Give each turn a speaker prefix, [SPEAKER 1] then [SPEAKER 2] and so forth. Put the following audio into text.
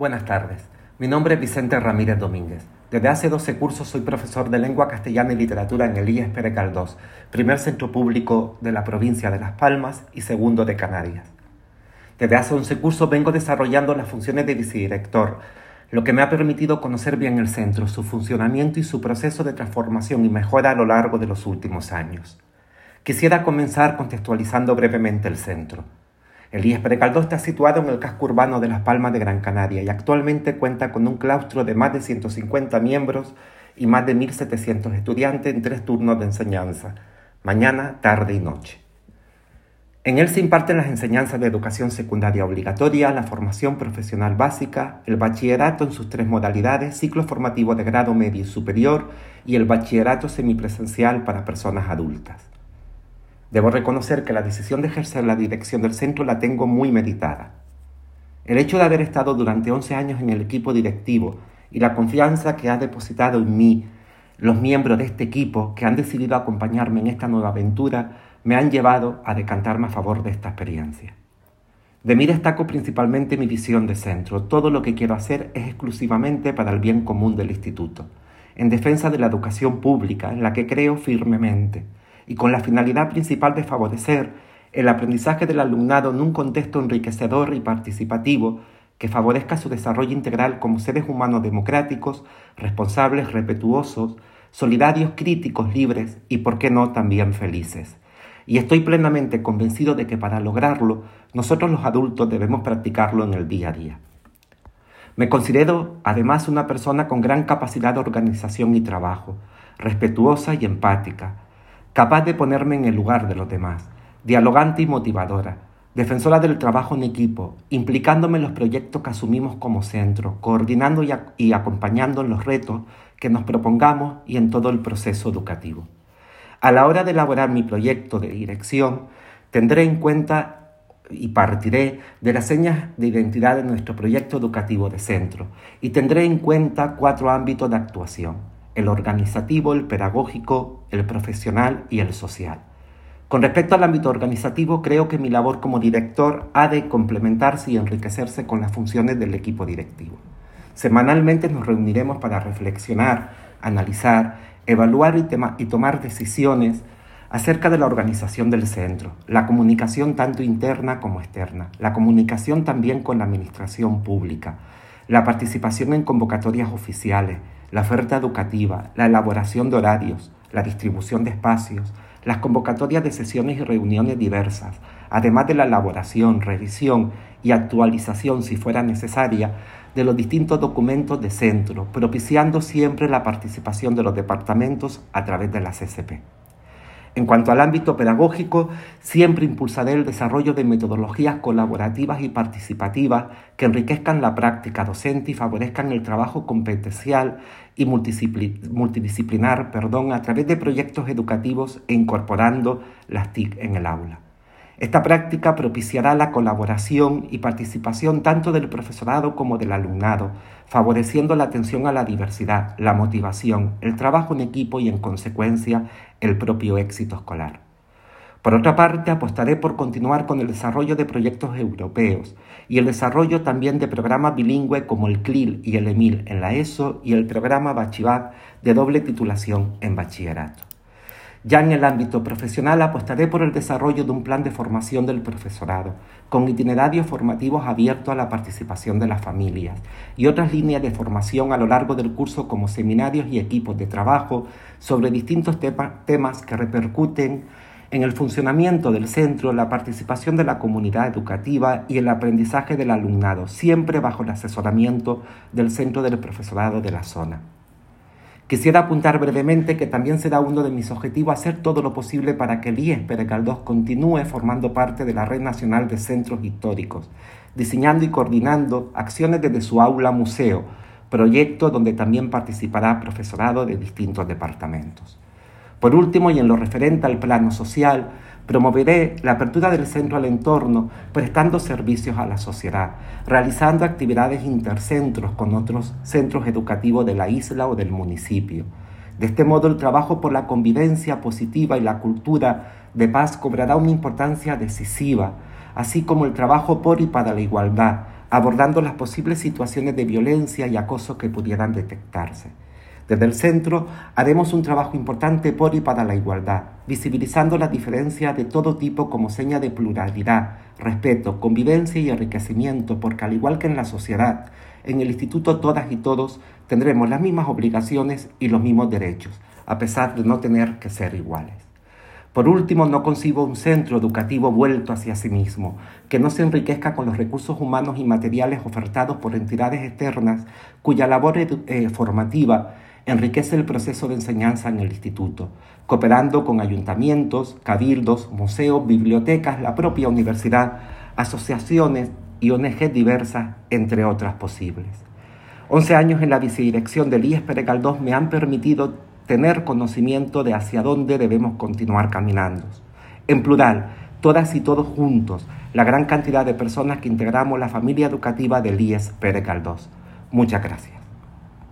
[SPEAKER 1] Buenas tardes. Mi nombre es Vicente Ramírez Domínguez. Desde hace 12 cursos soy profesor de lengua castellana y literatura en el IES Pere Caldós, primer centro público de la provincia de Las Palmas y segundo de Canarias. Desde hace 11 cursos vengo desarrollando las funciones de vicedirector, lo que me ha permitido conocer bien el centro, su funcionamiento y su proceso de transformación y mejora a lo largo de los últimos años. Quisiera comenzar contextualizando brevemente el centro. El IES Precaldó está situado en el casco urbano de Las Palmas de Gran Canaria y actualmente cuenta con un claustro de más de 150 miembros y más de 1.700 estudiantes en tres turnos de enseñanza, mañana, tarde y noche. En él se imparten las enseñanzas de educación secundaria obligatoria, la formación profesional básica, el bachillerato en sus tres modalidades, ciclo formativo de grado medio y superior y el bachillerato semipresencial para personas adultas. Debo reconocer que la decisión de ejercer la dirección del centro la tengo muy meditada. El hecho de haber estado durante 11 años en el equipo directivo y la confianza que ha depositado en mí los miembros de este equipo que han decidido acompañarme en esta nueva aventura me han llevado a decantarme a favor de esta experiencia. De mí destaco principalmente mi visión de centro. Todo lo que quiero hacer es exclusivamente para el bien común del instituto, en defensa de la educación pública, en la que creo firmemente y con la finalidad principal de favorecer el aprendizaje del alumnado en un contexto enriquecedor y participativo que favorezca su desarrollo integral como seres humanos democráticos, responsables, respetuosos, solidarios, críticos, libres y, por qué no, también felices. Y estoy plenamente convencido de que para lograrlo, nosotros los adultos debemos practicarlo en el día a día. Me considero además una persona con gran capacidad de organización y trabajo, respetuosa y empática, capaz de ponerme en el lugar de los demás, dialogante y motivadora, defensora del trabajo en equipo, implicándome en los proyectos que asumimos como centro, coordinando y, acompañando en los retos que nos propongamos y en todo el proceso educativo. A la hora de elaborar mi proyecto de dirección, tendré en cuenta y partiré de las señas de identidad de nuestro proyecto educativo de centro y tendré en cuenta cuatro ámbitos de actuación el organizativo, el pedagógico, el profesional y el social. Con respecto al ámbito organizativo, creo que mi labor como director ha de complementarse y enriquecerse con las funciones del equipo directivo. Semanalmente nos reuniremos para reflexionar, analizar, evaluar y, y, tomar decisiones acerca de la organización del centro, la comunicación tanto interna como externa, la comunicación también con la administración pública, la participación en convocatorias oficiales, la oferta educativa, la elaboración de horarios, la distribución de espacios, las convocatorias de sesiones y reuniones diversas, además de la elaboración, revisión y actualización, si fuera necesaria, de los distintos documentos de centro, propiciando siempre la participación de los departamentos a través de la CCP. En cuanto al ámbito pedagógico, siempre impulsaré el desarrollo de metodologías colaborativas y participativas que enriquezcan la práctica docente y favorezcan el trabajo competencial y multidisciplinar perdón, a través de proyectos educativos e incorporando las TIC en el aula. Esta práctica propiciará la colaboración y participación tanto del profesorado como del alumnado, favoreciendo la atención a la diversidad, la motivación, el trabajo en equipo y, en consecuencia, el propio éxito escolar. Por otra parte, apostaré por continuar con el desarrollo de proyectos europeos y el desarrollo también de programas bilingües como el CLIL y el EMIL en la ESO y el programa Bachivat de doble titulación en bachillerato. Ya en el ámbito profesional apostaré por el desarrollo de un plan de formación del profesorado, con itinerarios formativos abiertos a la participación de las familias y otras líneas de formación a lo largo del curso como seminarios y equipos de trabajo sobre distintos temas que repercuten en el funcionamiento del centro, la participación de la comunidad educativa y el aprendizaje del alumnado, siempre bajo el asesoramiento del centro del profesorado de la zona. Quisiera apuntar brevemente que también será uno de mis objetivos hacer todo lo posible para que el IES Pérez continúe formando parte de la Red Nacional de Centros Históricos, diseñando y coordinando acciones desde su aula museo, proyecto donde también participará profesorado de distintos departamentos. Por último, y en lo referente al plano social, Promoveré la apertura del centro al entorno, prestando servicios a la sociedad, realizando actividades intercentros con otros centros educativos de la isla o del municipio. De este modo, el trabajo por la convivencia positiva y la cultura de paz cobrará una importancia decisiva, así como el trabajo por y para la igualdad, abordando las posibles situaciones de violencia y acoso que pudieran detectarse. Desde el centro haremos un trabajo importante por y para la igualdad, visibilizando las diferencias de todo tipo como seña de pluralidad, respeto, convivencia y enriquecimiento, porque al igual que en la sociedad, en el instituto todas y todos tendremos las mismas obligaciones y los mismos derechos, a pesar de no tener que ser iguales. Por último, no concibo un centro educativo vuelto hacia sí mismo, que no se enriquezca con los recursos humanos y materiales ofertados por entidades externas cuya labor eh, formativa enriquece el proceso de enseñanza en el instituto, cooperando con ayuntamientos, cabildos, museos, bibliotecas, la propia universidad, asociaciones y ONG diversas, entre otras posibles. Once años en la vicedirección del IES Pere me han permitido tener conocimiento de hacia dónde debemos continuar caminando. En plural, todas y todos juntos, la gran cantidad de personas que integramos la familia educativa del IES Pere Muchas gracias.